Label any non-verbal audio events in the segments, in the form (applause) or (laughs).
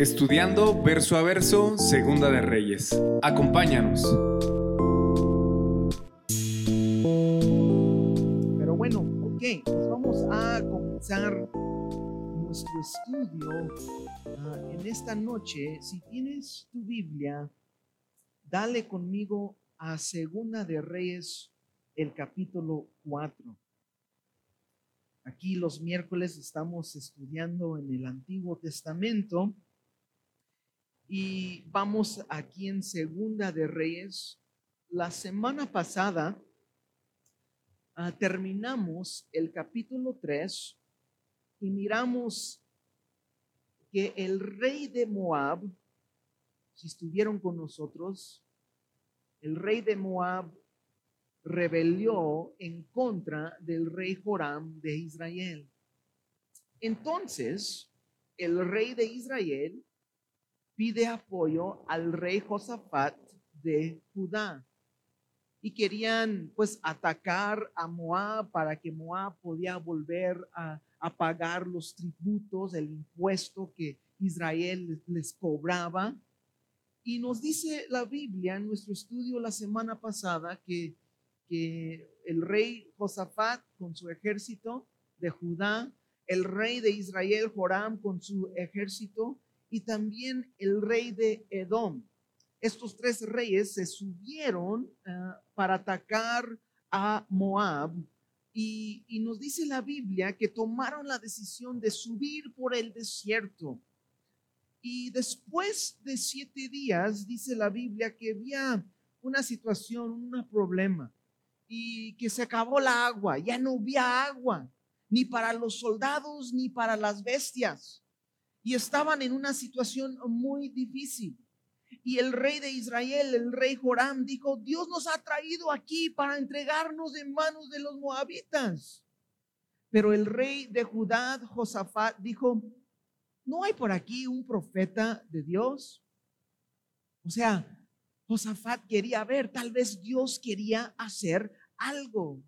Estudiando verso a verso, Segunda de Reyes. Acompáñanos. Pero bueno, ok, vamos a comenzar nuestro estudio ah, en esta noche. Si tienes tu Biblia, dale conmigo a Segunda de Reyes, el capítulo 4. Aquí los miércoles estamos estudiando en el Antiguo Testamento y vamos aquí en Segunda de Reyes. La semana pasada ah, terminamos el capítulo 3 y miramos que el rey de Moab, si estuvieron con nosotros, el rey de Moab rebelió en contra del rey Joram de Israel. Entonces, el rey de Israel pide apoyo al rey Josafat de Judá. Y querían pues atacar a Moab para que Moab podía volver a, pagar los tributos, el impuesto que Israel les cobraba. Y nos dice la Biblia en nuestro estudio la semana pasada que que el rey Josafat con su ejército de Judá, el rey de Israel Joram con su ejército y también el rey de Edom. Estos tres reyes se subieron ah, para atacar a Moab y, y nos dice la Biblia que tomaron la decisión de subir por el desierto. Y después de siete días, dice la Biblia, que había una situación, un problema y que se acabó la agua, ya no había agua, ni para los soldados ni para las bestias. Y estaban en una situación muy difícil. Y el rey de Israel, el rey Joram, dijo, Dios nos ha traído aquí para entregarnos en manos de los moabitas. Pero el rey de Judá, Josafat, dijo, ¿no hay por aquí un profeta de Dios? O sea, Josafat quería ver, tal vez Dios quería hacer algo.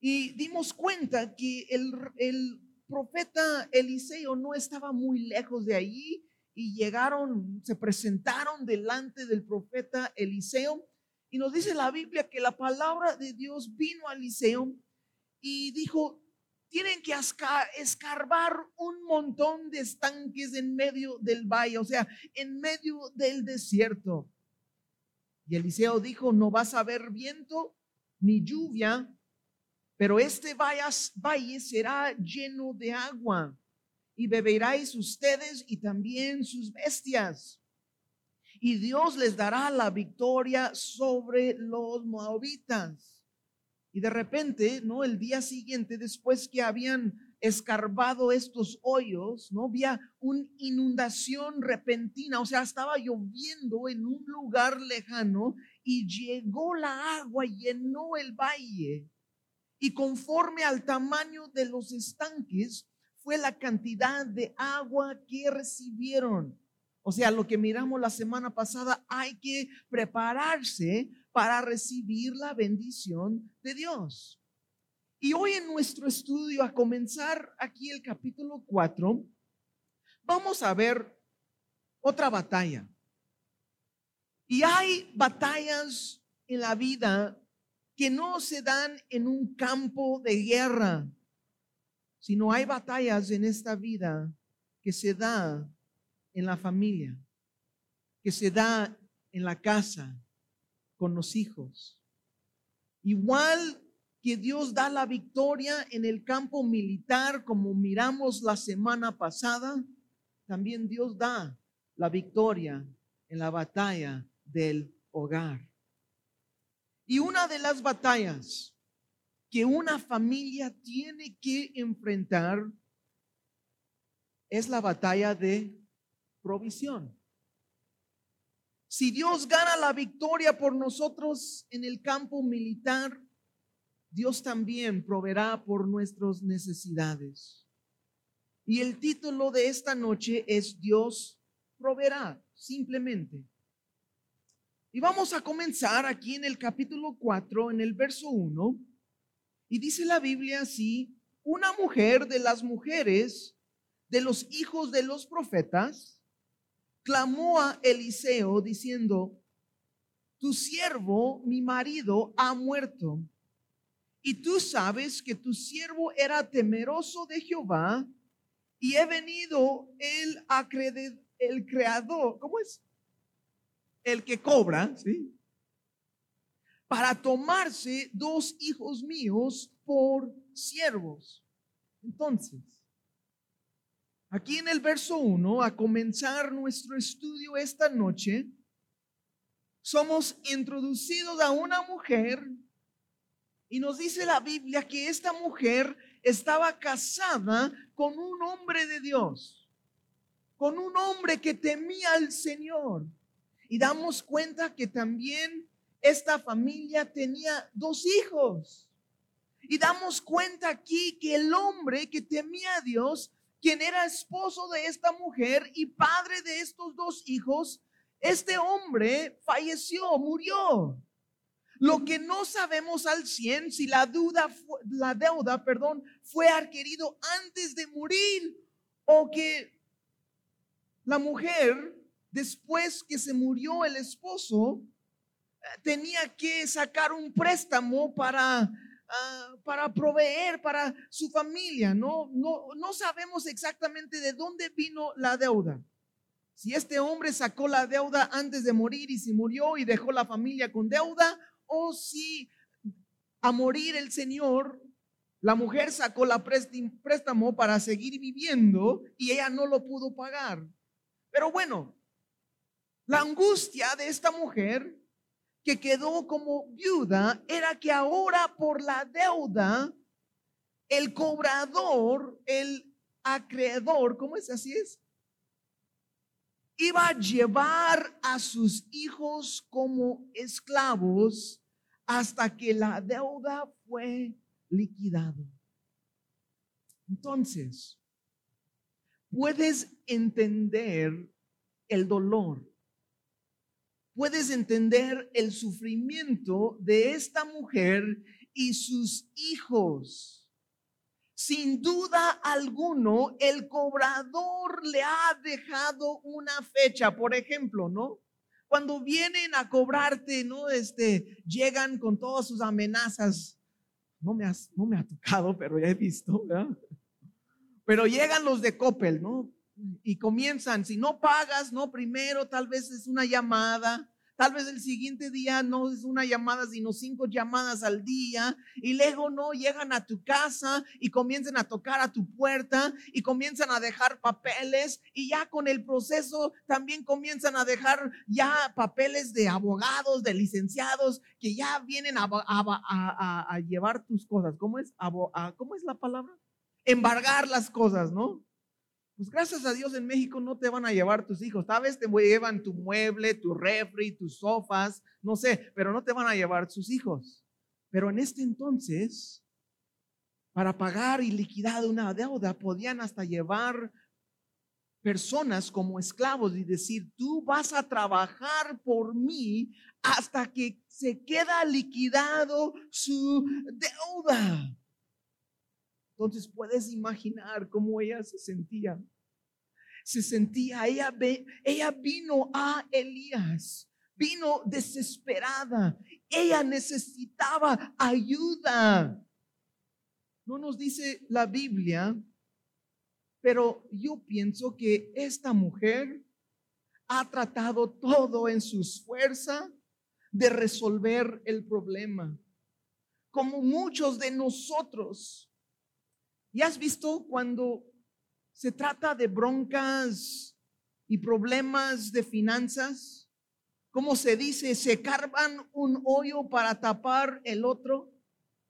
Y dimos cuenta que el, el profeta Eliseo no estaba muy lejos de allí y llegaron, se presentaron delante del profeta Eliseo. Y nos dice la Biblia que la palabra de Dios vino a Eliseo y dijo, tienen que escarbar un montón de estanques en medio del valle, o sea, en medio del desierto. Y Eliseo dijo, no vas a ver viento ni lluvia, pero este valle será lleno de agua y beberáis ustedes y también sus bestias. Y Dios les dará la victoria sobre los moabitas. Y de repente, ¿no? El día siguiente, después que habían escarbado estos hoyos, ¿no? Había una inundación repentina, o sea, estaba lloviendo en un lugar lejano y llegó la agua llenó el valle. Y conforme al tamaño de los estanques, fue la cantidad de agua que recibieron. O sea, lo que miramos la semana pasada, hay que prepararse para recibir la bendición de Dios. Y hoy en nuestro estudio, a comenzar aquí el capítulo 4, vamos a ver otra batalla. Y hay batallas en la vida que no se dan en un campo de guerra, sino hay batallas en esta vida que se da en la familia, que se da en la casa, con los hijos. Igual que Dios da la victoria en el campo militar, como miramos la semana pasada, también Dios da la victoria en la batalla del hogar. Y una de las batallas que una familia tiene que enfrentar es la batalla de provisión. Si Dios gana la victoria por nosotros en el campo militar, Dios también proveerá por nuestras necesidades. Y el título de esta noche es Dios proveerá, simplemente. Y vamos a comenzar aquí en el capítulo 4, en el verso 1. Y dice la Biblia así, una mujer de las mujeres de los hijos de los profetas clamó a Eliseo diciendo, tu siervo, mi marido, ha muerto. Y tú sabes que tu siervo era temeroso de Jehová y he venido el, el creador, ¿cómo es? El que cobra, ¿sí? Para tomarse dos hijos míos por siervos. Entonces, aquí en el verso 1, a comenzar nuestro estudio esta noche, somos introducidos a una mujer y nos dice la Biblia que esta mujer estaba casada con un hombre de Dios, con un hombre que temía al Señor. Y damos cuenta que también esta familia tenía dos hijos. Y damos cuenta aquí que el hombre que temía a Dios, quien era esposo de esta mujer y padre de estos dos hijos, este hombre falleció, murió. Lo que no sabemos al 100 si la deuda, la deuda, perdón, fue adquirido antes de morir o que la mujer, después que se murió el esposo, tenía que sacar un préstamo para, ah, para proveer para su familia. No, no, no sabemos exactamente de dónde vino la deuda. Si este hombre sacó la deuda antes de morir y si murió y dejó la familia con deuda, o si a morir el Señor, la mujer sacó la préstamo para seguir viviendo y ella no lo pudo pagar. Pero bueno, la angustia de esta mujer que quedó como viuda era que ahora por la deuda, el cobrador, el acreedor, ¿cómo es así es? iba a llevar a sus hijos como esclavos hasta que la deuda fue liquidada. Entonces, puedes entender el dolor, puedes entender el sufrimiento de esta mujer y sus hijos sin duda alguno, el cobrador le ha dejado una fecha, por ejemplo, ¿no? Cuando vienen a cobrarte, ¿no? Este, llegan con todas sus amenazas. No me, no me ha tocado, pero ya he visto, ¿verdad? Pero llegan los de Coppel, ¿no? Y comienzan, si no pagas, ¿no? Primero tal vez es una llamada, Tal vez el siguiente día no es una llamada, sino cinco llamadas al día. Y luego no llegan a tu casa y comienzan a tocar a tu puerta y comienzan a dejar papeles. Y ya con el proceso también comienzan a dejar ya papeles de abogados, de licenciados, que ya vienen a, llevar tus cosas. ¿Cómo es? ¿Cómo es la palabra? Embargar las cosas, ¿no? Pues gracias a Dios en México no te van a llevar tus hijos. Tal vez te llevan tu mueble, tu refri, tus sofás, no sé, pero no te van a llevar sus hijos. Pero en este entonces, para pagar y liquidar una deuda, podían hasta llevar personas como esclavos y decir, tú vas a trabajar por mí hasta que se queda liquidado su deuda. Entonces puedes imaginar cómo ella se sentía. Se sentía, ella, ella vino a Elías, vino desesperada, ella necesitaba ayuda. No nos dice la Biblia, pero yo pienso que esta mujer ha tratado todo en su fuerza de resolver el problema. Como muchos de nosotros ¿Y has visto cuando se trata de broncas y problemas de finanzas? ¿Cómo se dice? Se carvan un hoyo para tapar el otro,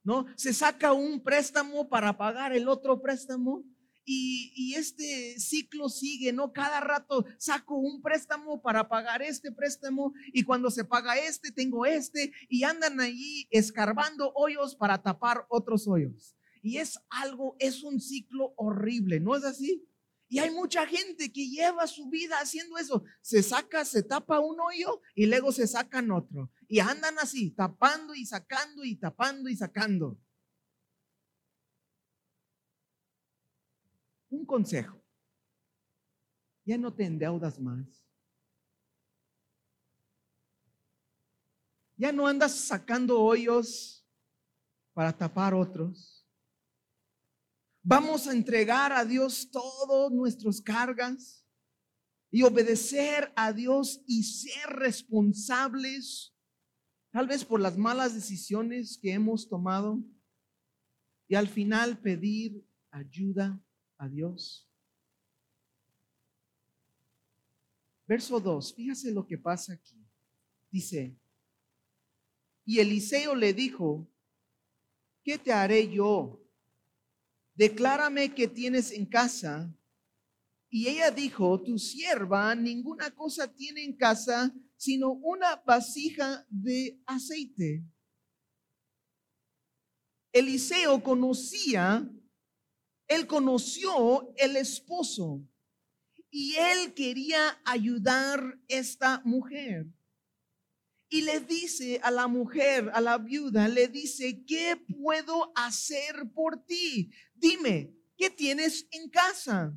¿no? Se saca un préstamo para pagar el otro préstamo. Y, y, este ciclo sigue, ¿no? Cada rato saco un préstamo para pagar este préstamo y cuando se paga este, tengo este y andan allí escarbando hoyos para tapar otros hoyos. Y es algo, es un ciclo horrible, ¿no es así? Y hay mucha gente que lleva su vida haciendo eso. Se saca, se tapa un hoyo y luego se sacan otro. Y andan así, tapando y sacando y tapando y sacando. Un consejo. Ya no te endeudas más. Ya no andas sacando hoyos para tapar otros. Vamos a entregar a Dios todas nuestras cargas y obedecer a Dios y ser responsables, tal vez por las malas decisiones que hemos tomado, y al final pedir ayuda a Dios. Verso 2, fíjese lo que pasa aquí. Dice, y Eliseo le dijo, ¿qué te haré yo? Declárame que tienes en casa. Y ella dijo, tu sierva ninguna cosa tiene en casa, sino una vasija de aceite. Eliseo conocía, él conoció el esposo y él quería ayudar a esta mujer. Y le dice a la mujer, a la viuda, le dice, ¿qué puedo hacer por ti? Dime, ¿qué tienes en casa?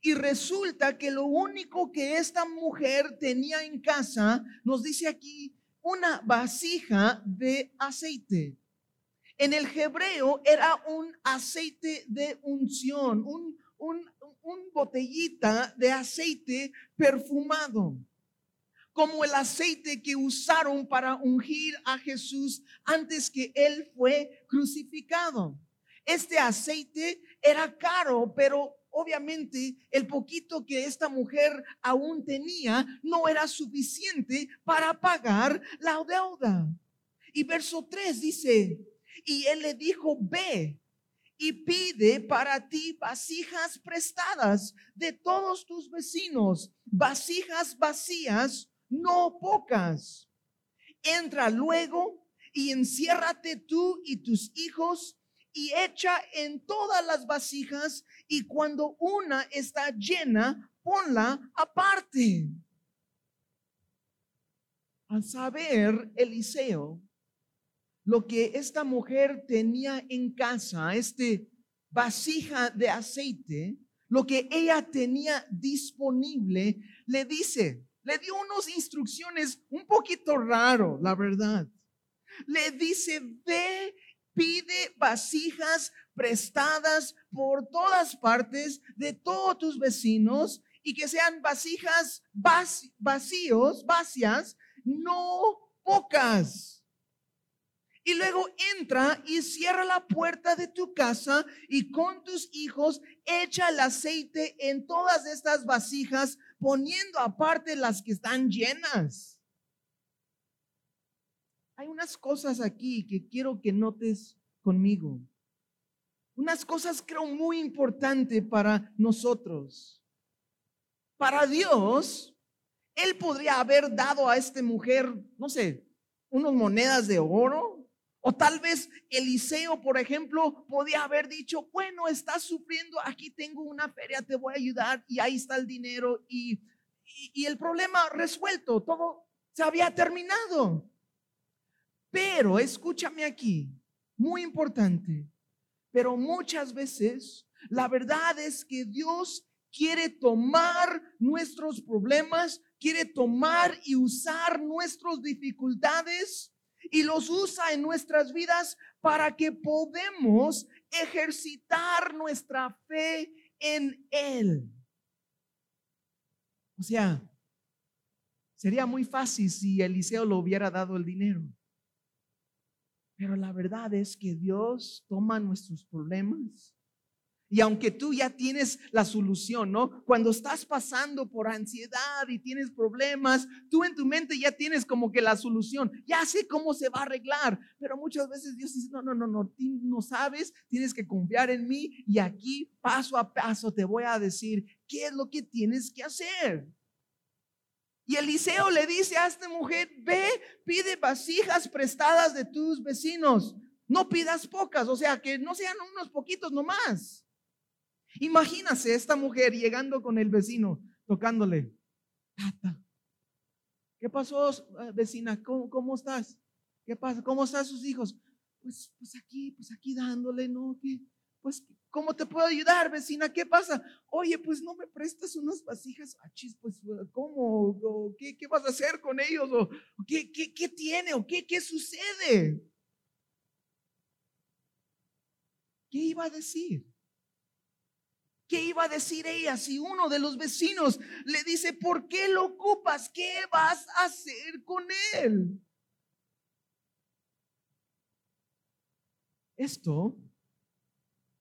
Y resulta que lo único que esta mujer tenía en casa, nos dice aquí, una vasija de aceite. En el hebreo era un aceite de unción, un, un, botellita de aceite perfumado como el aceite que usaron para ungir a Jesús antes que él fue crucificado. Este aceite era caro, pero obviamente el poquito que esta mujer aún tenía no era suficiente para pagar la deuda. Y verso 3 dice, y él le dijo, ve y pide para ti vasijas prestadas de todos tus vecinos, vasijas vacías no pocas. Entra luego y enciérrate tú y tus hijos y echa en todas las vasijas y cuando una está llena, ponla aparte. Al saber Eliseo lo que esta mujer tenía en casa, este vasija de aceite, lo que ella tenía disponible, le dice, le dio unas instrucciones un poquito raro, la verdad. Le dice, ve, pide vasijas prestadas por todas partes de todos tus vecinos y que sean vasijas vacíos, vacías, no pocas. Y luego entra y cierra la puerta de tu casa y con tus hijos echa el aceite en todas estas vasijas, poniendo aparte las que están llenas. Hay unas cosas aquí que quiero que notes conmigo. Unas cosas creo muy importantes para nosotros. Para Dios, Él podría haber dado a esta mujer, no sé, unas monedas de oro, o tal vez Eliseo, por ejemplo, podía haber dicho, bueno, estás sufriendo, aquí tengo una feria, te voy a ayudar y ahí está el dinero y, el problema resuelto, todo se había terminado. Pero escúchame aquí, muy importante, pero muchas veces la verdad es que Dios quiere tomar nuestros problemas, quiere tomar y usar nuestras dificultades y los usa en nuestras vidas para que podamos ejercitar nuestra fe en Él. O sea, sería muy fácil si Eliseo lo hubiera dado el dinero. Pero la verdad es que Dios toma nuestros problemas y aunque tú ya tienes la solución, ¿no? Cuando estás pasando por ansiedad y tienes problemas, tú en tu mente ya tienes como que la solución, ya sé cómo se va a arreglar, pero muchas veces Dios dice, no, no, no, no, no sabes, tienes que confiar en mí y aquí paso a paso te voy a decir qué es lo que tienes que hacer. Y Eliseo le dice a esta mujer, ve, pide vasijas prestadas de tus vecinos, no pidas pocas, o sea, que no sean unos poquitos nomás. Imagínase esta mujer llegando con el vecino, tocándole. ¿qué pasó, eh, vecina? ¿Cómo, estás? ¿Qué pasa? ¿Cómo están sus hijos? Pues, pues aquí, pues aquí dándole, ¿no? pues, ¿cómo te puedo ayudar, vecina? ¿Qué pasa? Oye, pues no me prestas unas vasijas. Ah, pues, ¿cómo? qué, qué, vas a hacer con ellos? ¿O qué, qué, qué tiene? ¿O qué, qué sucede? ¿Qué iba a decir? ¿Qué iba a decir ella si uno de los vecinos le dice, ¿por qué lo ocupas? ¿Qué vas a hacer con él? Esto,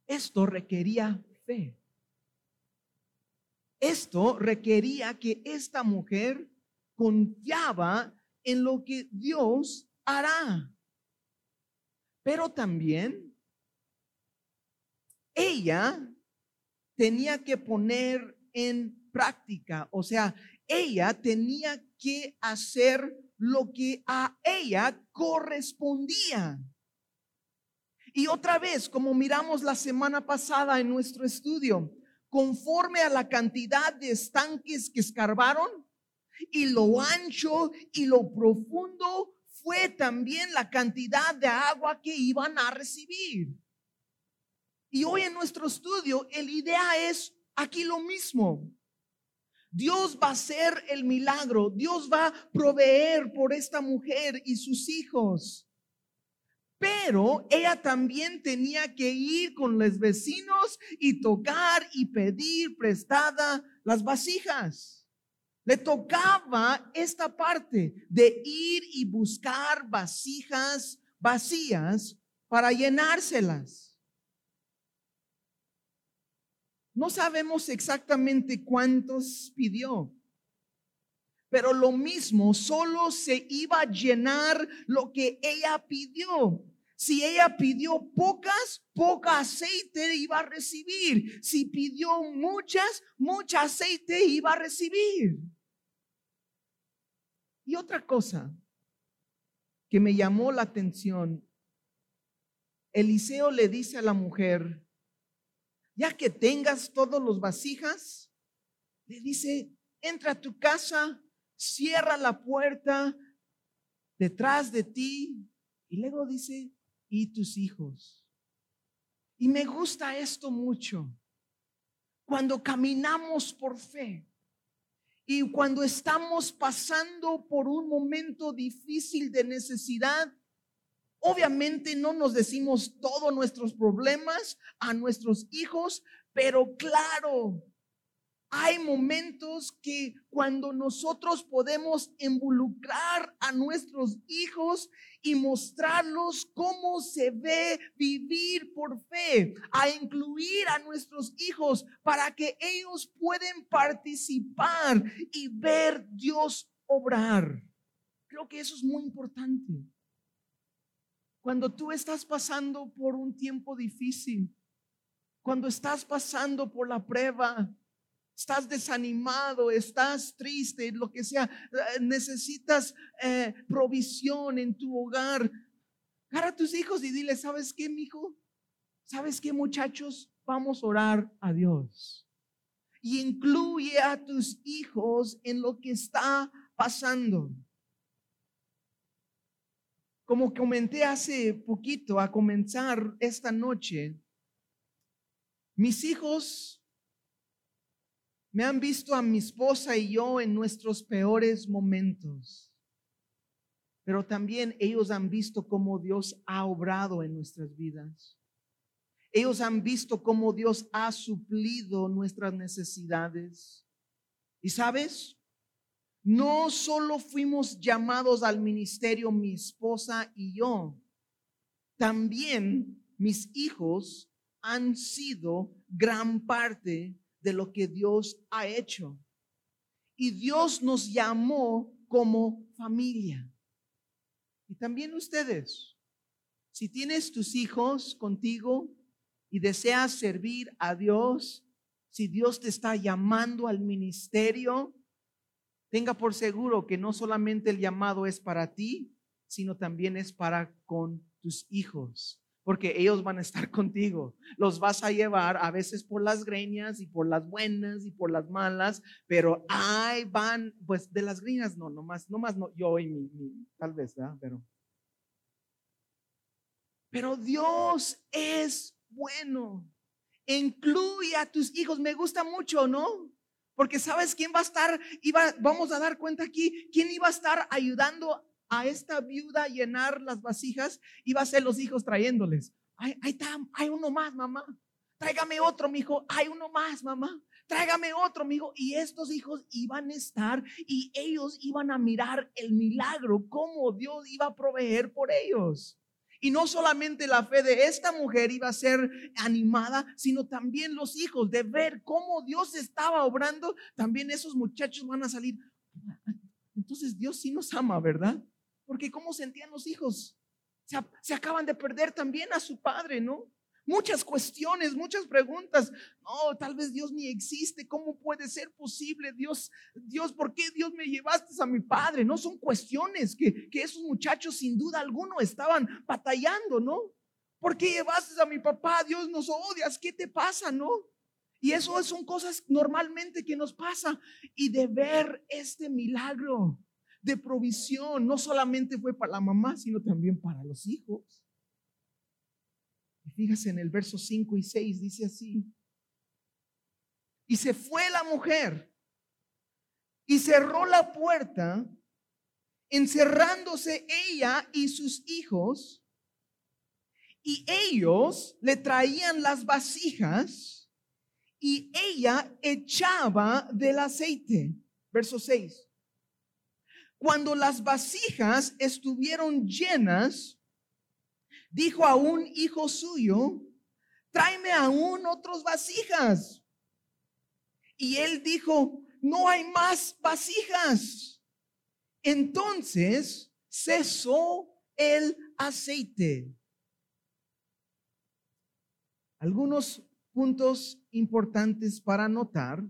esto requería fe. Esto requería que esta mujer confiaba en lo que Dios hará. Pero también ella tenía que poner en práctica, o sea, ella tenía que hacer lo que a ella correspondía. Y otra vez, como miramos la semana pasada en nuestro estudio, conforme a la cantidad de estanques que escarbaron y lo ancho y lo profundo, fue también la cantidad de agua que iban a recibir. Y hoy en nuestro estudio, el idea es aquí lo mismo. Dios va a hacer el milagro, Dios va a proveer por esta mujer y sus hijos. Pero ella también tenía que ir con los vecinos y tocar y pedir prestada las vasijas. Le tocaba esta parte de ir y buscar vasijas vacías para llenárselas. No sabemos exactamente cuántos pidió, pero lo mismo, solo se iba a llenar lo que ella pidió. Si ella pidió pocas, poca aceite iba a recibir. Si pidió muchas, mucha aceite iba a recibir. Y otra cosa que me llamó la atención, Eliseo le dice a la mujer, ya que tengas todos los vasijas, le dice, entra a tu casa, cierra la puerta detrás de ti y luego dice, y tus hijos. Y me gusta esto mucho. Cuando caminamos por fe y cuando estamos pasando por un momento difícil de necesidad, Obviamente no nos decimos todos nuestros problemas a nuestros hijos, pero claro, hay momentos que cuando nosotros podemos involucrar a nuestros hijos y mostrarlos cómo se ve vivir por fe, a incluir a nuestros hijos para que ellos puedan participar y ver Dios obrar. Creo que eso es muy importante. Cuando tú estás pasando por un tiempo difícil, cuando estás pasando por la prueba, estás desanimado, estás triste, lo que sea, eh, necesitas eh, provisión en tu hogar. Agarra a tus hijos y dile, ¿sabes qué, mi hijo? ¿Sabes qué, muchachos? Vamos a orar a Dios. Y incluye a tus hijos en lo que está pasando. Como comenté hace poquito, a comenzar esta noche, mis hijos me han visto a mi esposa y yo en nuestros peores momentos, pero también ellos han visto cómo Dios ha obrado en nuestras vidas. Ellos han visto cómo Dios ha suplido nuestras necesidades. Y sabes, no solo fuimos llamados al ministerio mi esposa y yo, también mis hijos han sido gran parte de lo que Dios ha hecho. Y Dios nos llamó como familia. Y también ustedes, si tienes tus hijos contigo y deseas servir a Dios, si Dios te está llamando al ministerio, tenga por seguro que no solamente el llamado es para ti, sino también es para con tus hijos, porque ellos van a estar (laughs) contigo. Los vas a llevar a veces por las greñas y por las buenas y por las malas, pero ahí van, pues de las greñas no, nomás, nomás no, yo y mi, mi tal vez, ¿verdad? Pero, pero Dios es bueno. incluye a tus hijos. Me gusta mucho, ¿no? Porque sabes quién va a estar, iba, vamos a dar cuenta aquí, quién iba a estar ayudando a esta viuda a llenar las vasijas, iba a ser los hijos trayéndoles. Ay, ahí está, hay uno más, mamá. Tráigame otro, mi hijo. Hay uno más, mamá. Tráigame otro, mi hijo. Y estos hijos iban a estar y ellos iban a mirar el milagro, cómo Dios iba a proveer por ellos. Y no solamente la fe de esta mujer iba a ser animada, sino también los hijos, de ver cómo Dios estaba obrando. También esos muchachos van a salir. Entonces Dios sí nos ama, ¿verdad? Porque ¿cómo sentían los hijos? Se, se acaban de perder también a su padre, ¿no? Muchas cuestiones, muchas preguntas. No, tal vez Dios ni existe. ¿Cómo puede ser posible? Dios, Dios, ¿por qué Dios me llevaste a mi padre? No son cuestiones que, que esos muchachos sin duda alguno estaban batallando, ¿no? ¿Por qué llevaste a mi papá? Dios nos odias. ¿Qué te pasa, no? Y eso son cosas normalmente que nos pasa. Y de ver este milagro de provisión, no solamente fue para la mamá, sino también para los hijos. Fíjese en el verso 5 y 6, dice así. Y se fue la mujer y cerró la puerta, encerrándose ella y sus hijos, y ellos le traían las vasijas y ella echaba del aceite. Verso 6. Cuando las vasijas estuvieron llenas, dijo a un hijo suyo, tráeme aún otros vasijas. Y él dijo, no hay más vasijas. Entonces cesó el aceite. Algunos puntos importantes para notar.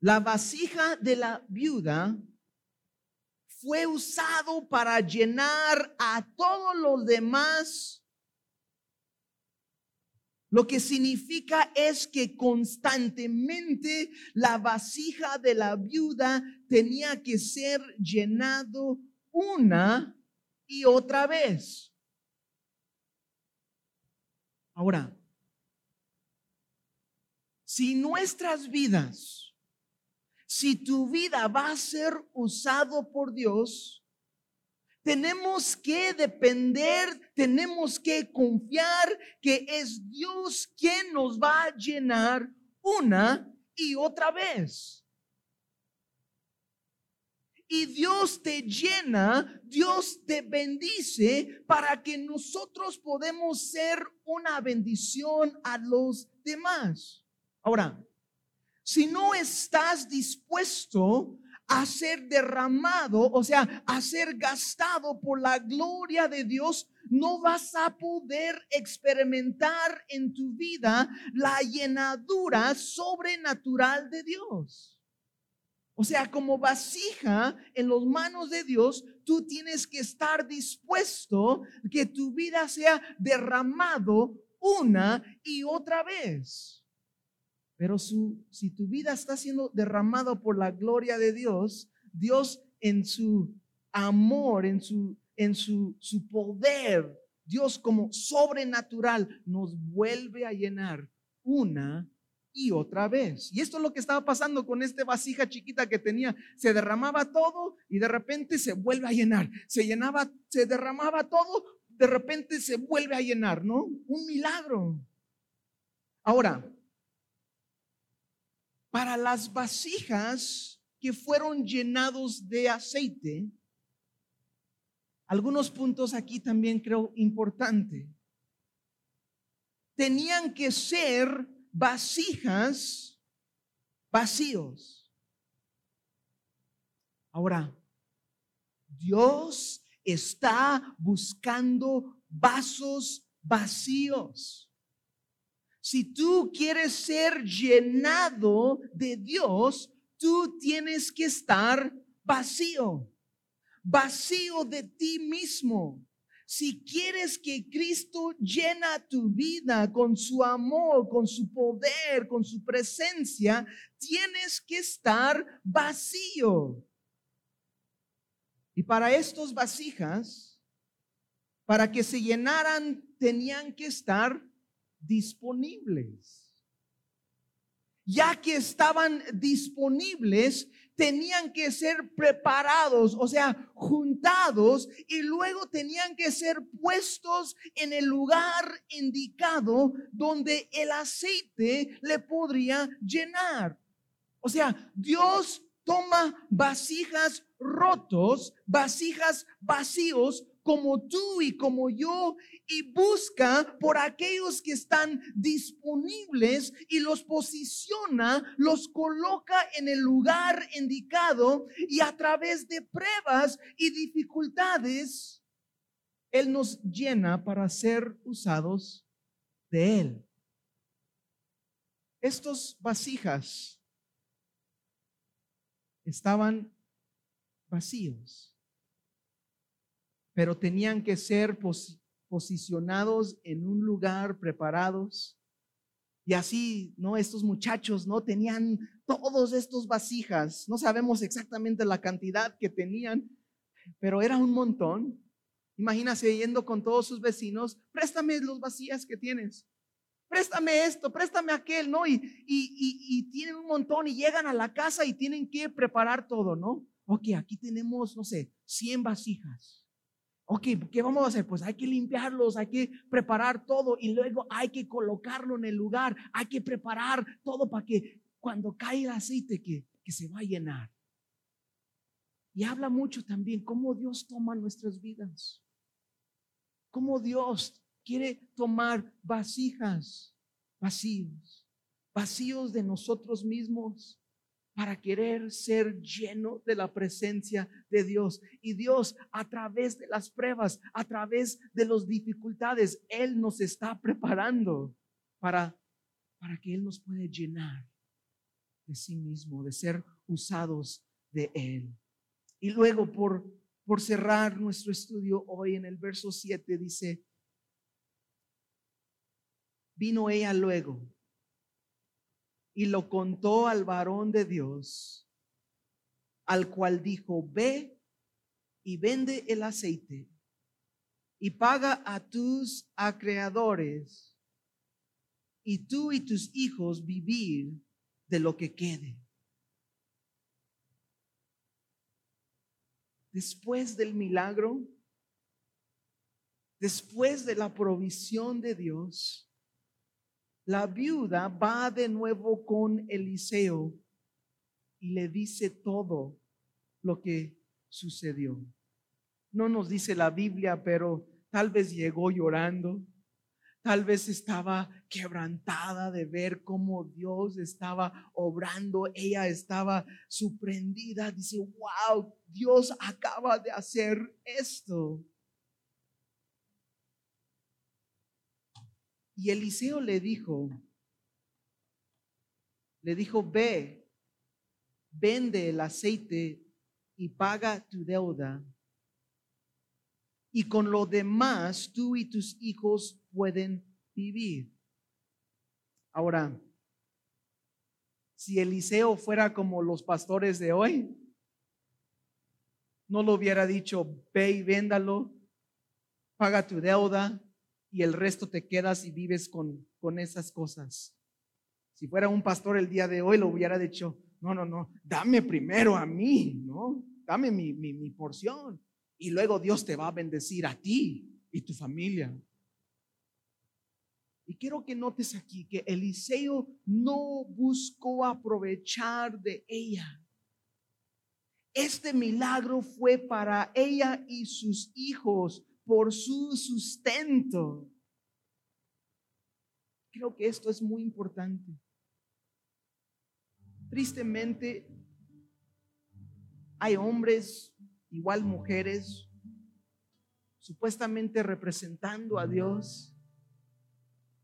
La vasija de la viuda fue usado para llenar a todos los demás. Lo que significa es que constantemente la vasija de la viuda tenía que ser llenado una y otra vez. Ahora, si nuestras vidas si tu vida va a ser usado por Dios, tenemos que depender, tenemos que confiar que es Dios quien nos va a llenar una y otra vez. Y Dios te llena, Dios te bendice para que nosotros podemos ser una bendición a los demás. Ahora, si no estás dispuesto a ser derramado, o sea, a ser gastado por la gloria de Dios, no vas a poder experimentar en tu vida la llenadura sobrenatural de Dios. O sea, como vasija en las manos de Dios, tú tienes que estar dispuesto que tu vida sea derramado una y otra vez. Pero si tu vida está siendo derramada por la gloria de Dios, Dios en su amor, en su, en su, su poder, Dios como sobrenatural nos vuelve a llenar una y otra vez. Y esto es lo que estaba pasando con esta vasija chiquita que tenía. Se derramaba todo y de repente se vuelve a llenar. Se llenaba, se derramaba todo, de repente se vuelve a llenar, ¿no? Un milagro. Ahora, para las vasijas que fueron llenados de aceite, algunos puntos aquí también creo importante. Tenían que ser vasijas vacíos. Ahora, Dios está buscando vasos vacíos. Si tú quieres ser llenado de Dios, tú tienes que estar vacío, vacío de ti mismo. Si quieres que Cristo llena tu vida con su amor, con su poder, con su presencia, tienes que estar vacío. Y para estos vasijas, para que se llenaran, tenían que estar disponibles. Ya que estaban disponibles, tenían que ser preparados, o sea, juntados, y luego tenían que ser puestos en el lugar indicado donde el aceite le podría llenar. O sea, Dios toma vasijas rotos, vasijas vacíos, como tú y como yo y busca por aquellos que están disponibles y los posiciona, los coloca en el lugar indicado y a través de pruebas y dificultades, Él nos llena para ser usados de Él. Estos vasijas estaban vacíos pero tenían que ser posicionados en un lugar preparados. Y así, ¿no? Estos muchachos, ¿no? Tenían todos estos vasijas. No sabemos exactamente la cantidad que tenían, pero era un montón. Imagínase yendo con todos sus vecinos, préstame los vasijas que tienes. Préstame esto, préstame aquel, ¿no? Y, y, y tienen un montón y llegan a la casa y tienen que preparar todo, ¿no? Ok, aquí tenemos, no sé, 100 vasijas. Ok, ¿qué vamos a hacer? Pues hay que limpiarlos, hay que preparar todo y luego hay que colocarlo en el lugar, hay que preparar todo para que cuando caiga el aceite que, que se va a llenar. Y habla mucho también cómo Dios toma nuestras vidas, cómo Dios quiere tomar vasijas, vacíos, vacíos de nosotros mismos para querer ser lleno de la presencia de Dios. Y Dios, a través de las pruebas, a través de las dificultades, Él nos está preparando para, para que Él nos pueda llenar de sí mismo, de ser usados de Él. Y luego, por, por cerrar nuestro estudio hoy en el verso 7, dice, vino ella luego y lo contó al varón de Dios, al cual dijo, ve y vende el aceite y paga a tus acreedores y tú y tus hijos vivir de lo que quede. Después del milagro, después de la provisión de Dios, la viuda va de nuevo con Eliseo y le dice todo lo que sucedió. No nos dice la Biblia, pero tal vez llegó llorando, tal vez estaba quebrantada de ver cómo Dios estaba obrando, ella estaba sorprendida, dice, wow, Dios acaba de hacer esto. Y Eliseo le dijo, le dijo, ve, vende el aceite y paga tu deuda. Y con lo demás tú y tus hijos pueden vivir. Ahora, si Eliseo fuera como los pastores de hoy, no lo hubiera dicho, ve y véndalo, paga tu deuda, y el resto te quedas y vives con, con esas cosas. Si fuera un pastor el día de hoy, lo hubiera dicho, no, no, no, dame primero a mí, ¿no? Dame mi, mi, mi porción. Y luego Dios te va a bendecir a ti y tu familia. Y quiero que notes aquí que Eliseo no buscó aprovechar de ella. Este milagro fue para ella y sus hijos por su sustento. Creo que esto es muy importante. Tristemente, hay hombres, igual mujeres, supuestamente representando a Dios.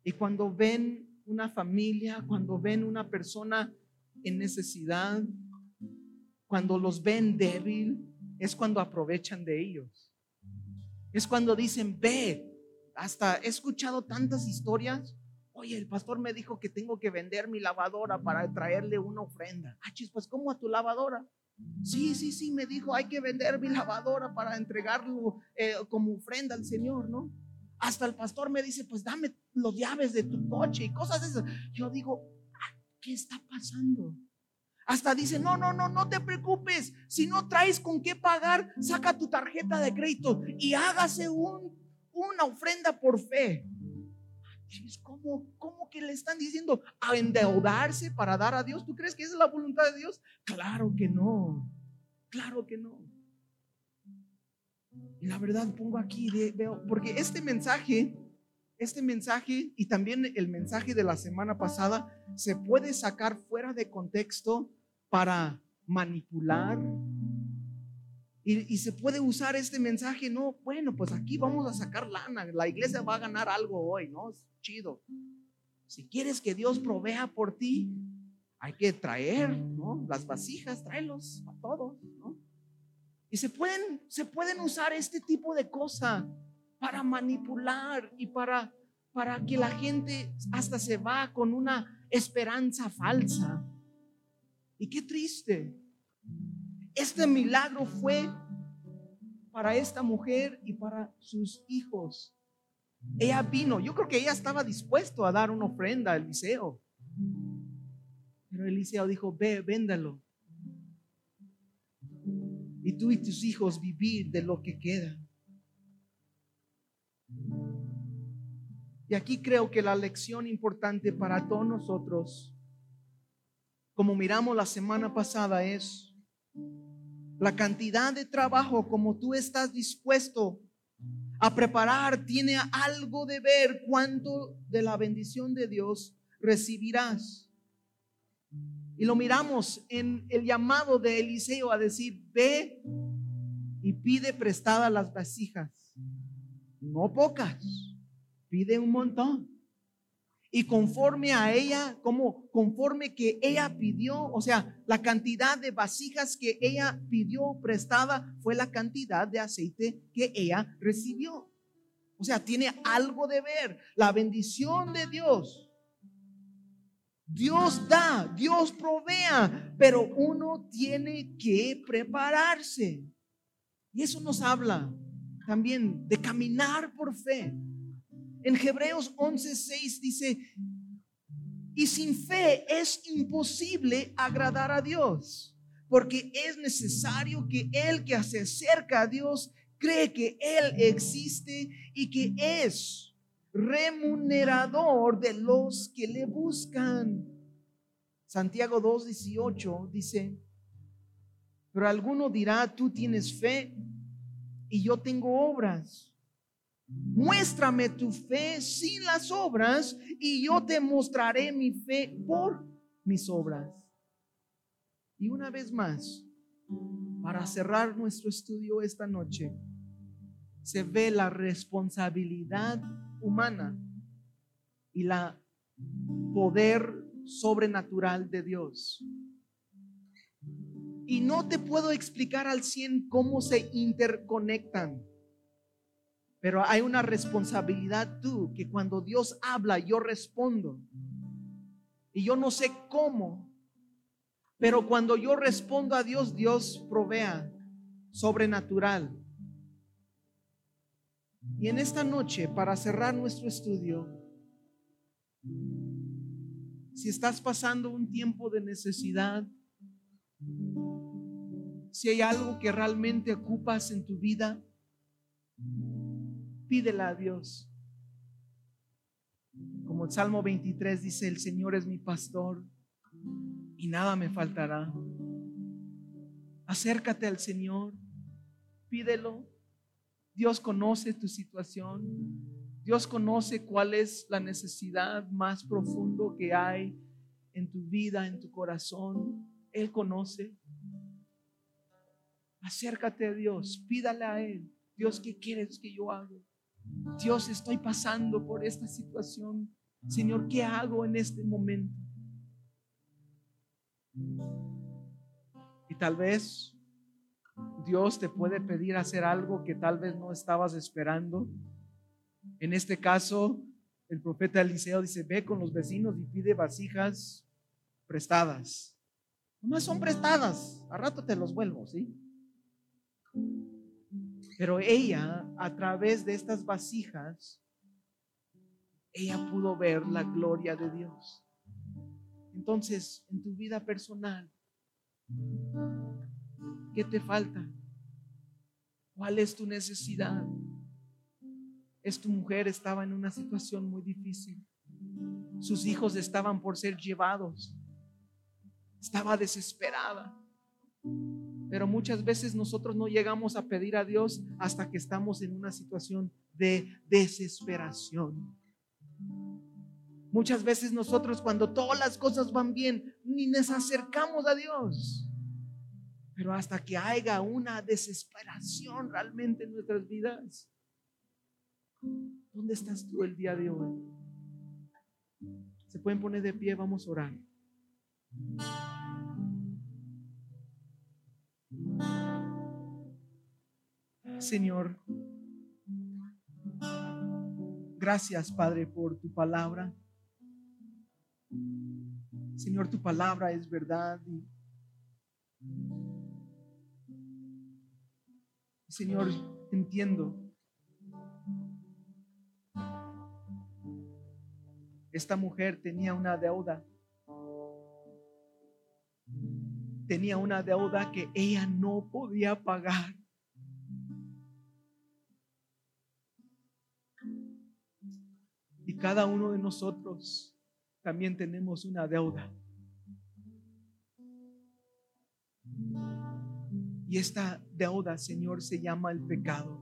Y cuando ven una familia, cuando ven una persona en necesidad, cuando los ven débil, es cuando aprovechan de ellos. Es cuando dicen, ve, hasta he escuchado tantas historias. Oye, el pastor me dijo que tengo que vender mi lavadora para traerle una ofrenda. Ah, pues ¿cómo a tu lavadora? Sí, sí, sí, me dijo, hay que vender mi lavadora para entregarlo eh, como ofrenda al Señor, ¿no? Hasta el pastor me dice, pues dame los llaves de tu coche y cosas de esas. Yo digo, ah, ¿qué está pasando? Hasta dice, no, no, no, no te preocupes. Si no traes con qué pagar, saca tu tarjeta de crédito y hágase un, una ofrenda por fe. ¿Cómo, ¿Cómo que le están diciendo a endeudarse para dar a Dios? ¿Tú crees que esa es la voluntad de Dios? Claro que no. Claro que no. Y la verdad pongo aquí, veo, porque este mensaje, este mensaje y también el mensaje de la semana pasada se puede sacar fuera de contexto para manipular. Y, se puede usar este mensaje, no, bueno, pues aquí vamos a sacar lana, la iglesia va a ganar algo hoy, ¿no? Es chido. Si quieres que Dios provea por ti, hay que traer, ¿no? Las vasijas, tráelos a todos, ¿no? Y se pueden, se pueden usar este tipo de cosas para manipular y para, para que la gente hasta se va con una esperanza falsa. Y qué triste. Este milagro fue para esta mujer y para sus hijos. Ella vino, yo creo que ella estaba dispuesto a dar una ofrenda a Eliseo. Pero Eliseo dijo, ve, véndalo y tú y tus hijos vivir de lo que queda. Y aquí creo que la lección importante para todos nosotros, como miramos la semana pasada, es la cantidad de trabajo como tú estás dispuesto a preparar tiene algo de ver cuánto de la bendición de Dios recibirás. Y lo miramos en el llamado de Eliseo a decir, ve y pide prestadas las vasijas. No pocas, pide un montón. Y conforme a ella, como conforme que ella pidió, o sea, la cantidad de vasijas que ella pidió prestada fue la cantidad de aceite que ella recibió. O sea, tiene algo de ver. La bendición de Dios Dios da, Dios provea, pero uno tiene que prepararse. Y eso nos habla también de caminar por fe. En Hebreos 11:6 dice, y sin fe es imposible agradar a Dios, porque es necesario que el que se acerca a Dios cree que Él existe y que es remunerador de los que le buscan. Santiago 2.18 dice, pero alguno dirá, tú tienes fe y yo tengo obras. Muéstrame tu fe sin las obras y yo te mostraré mi fe por mis obras. Y una vez más, para cerrar nuestro estudio esta noche, se ve la responsabilidad humana y la poder sobrenatural de Dios. Y no te puedo explicar al 100 cómo se interconectan. Pero hay una responsabilidad tú, que cuando Dios habla, yo respondo. Y yo no sé cómo, pero cuando yo respondo a Dios, Dios provea sobrenatural. Y en esta noche, para cerrar nuestro estudio, si estás pasando un tiempo de necesidad, si hay algo que realmente ocupas en tu vida, pídela a Dios. Como el Salmo 23 dice, el Señor es mi pastor y nada me faltará. Acércate al Señor, pídelo Dios conoce tu situación. Dios conoce cuál es la necesidad más profundo que hay en tu vida, en tu corazón. Él conoce. Acércate a Dios, pídale a Él. Dios, ¿qué quieres que yo haga? Dios, estoy pasando por esta situación. Señor, ¿qué hago en este momento? Y tal vez Dios te puede pedir hacer algo que tal vez no estabas esperando. En este caso, el profeta Eliseo dice, ve con los vecinos y pide vasijas prestadas. Nomás son prestadas, a rato te los vuelvo, ¿sí? Pero ella, a través de estas vasijas, ella pudo ver la gloria de Dios. Entonces, en tu vida personal, ¿qué te falta? ¿Cuál es tu necesidad? Es tu mujer estaba en una situación muy difícil. Sus hijos estaban por ser llevados. Estaba desesperada. Pero muchas veces nosotros no llegamos a pedir a Dios hasta que estamos en una situación de desesperación. Muchas veces nosotros cuando todas las cosas van bien, ni nos acercamos a Dios. Pero hasta que haya una desesperación realmente en nuestras vidas, ¿dónde estás tú el día de hoy? Se pueden poner de pie, vamos a orar. Señor, gracias Padre por tu palabra. Señor, tu palabra es verdad. Y, Señor, entiendo. Esta mujer tenía una deuda. Tenía una deuda que ella no podía pagar. Cada uno de nosotros también tenemos una deuda. Y esta deuda, Señor, se llama el pecado.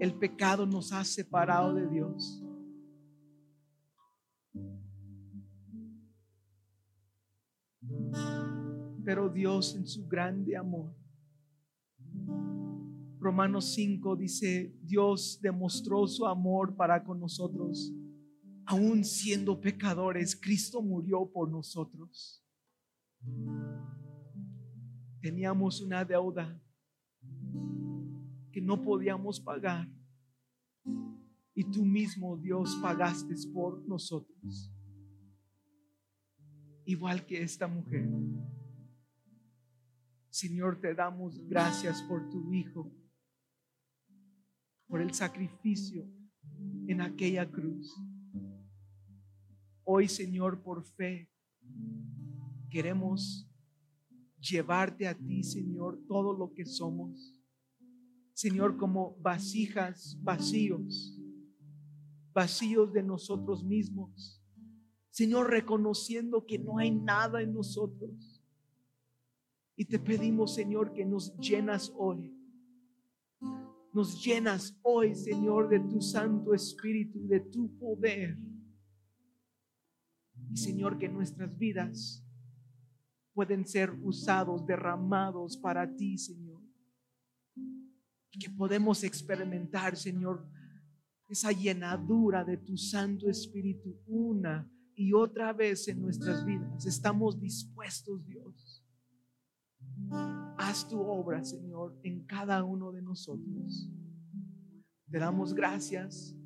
El pecado nos ha separado de Dios. Pero Dios en su grande amor. Romanos 5 dice, Dios demostró su amor para con nosotros. Aún siendo pecadores, Cristo murió por nosotros. Teníamos una deuda que no podíamos pagar. Y tú mismo, Dios, pagaste por nosotros. Igual que esta mujer. Señor, te damos gracias por tu Hijo, por el sacrificio en aquella cruz. Hoy, Señor, por fe, queremos llevarte a ti, Señor, todo lo que somos. Señor, como vasijas vacíos, vacíos de nosotros mismos. Señor, reconociendo que no hay nada en nosotros. Y te pedimos, Señor, que nos llenas hoy. Nos llenas hoy, Señor, de tu Santo Espíritu, de tu poder. Y Señor, que nuestras vidas pueden ser usados, derramados para ti, Señor que podemos experimentar, Señor, esa llenadura de tu Santo Espíritu una y otra vez en nuestras vidas. Estamos dispuestos, Dios. Haz tu obra, Señor, en cada uno de nosotros. Te damos gracias,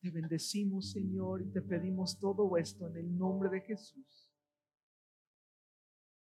te bendecimos, Señor, y te pedimos todo esto en el nombre de Jesús.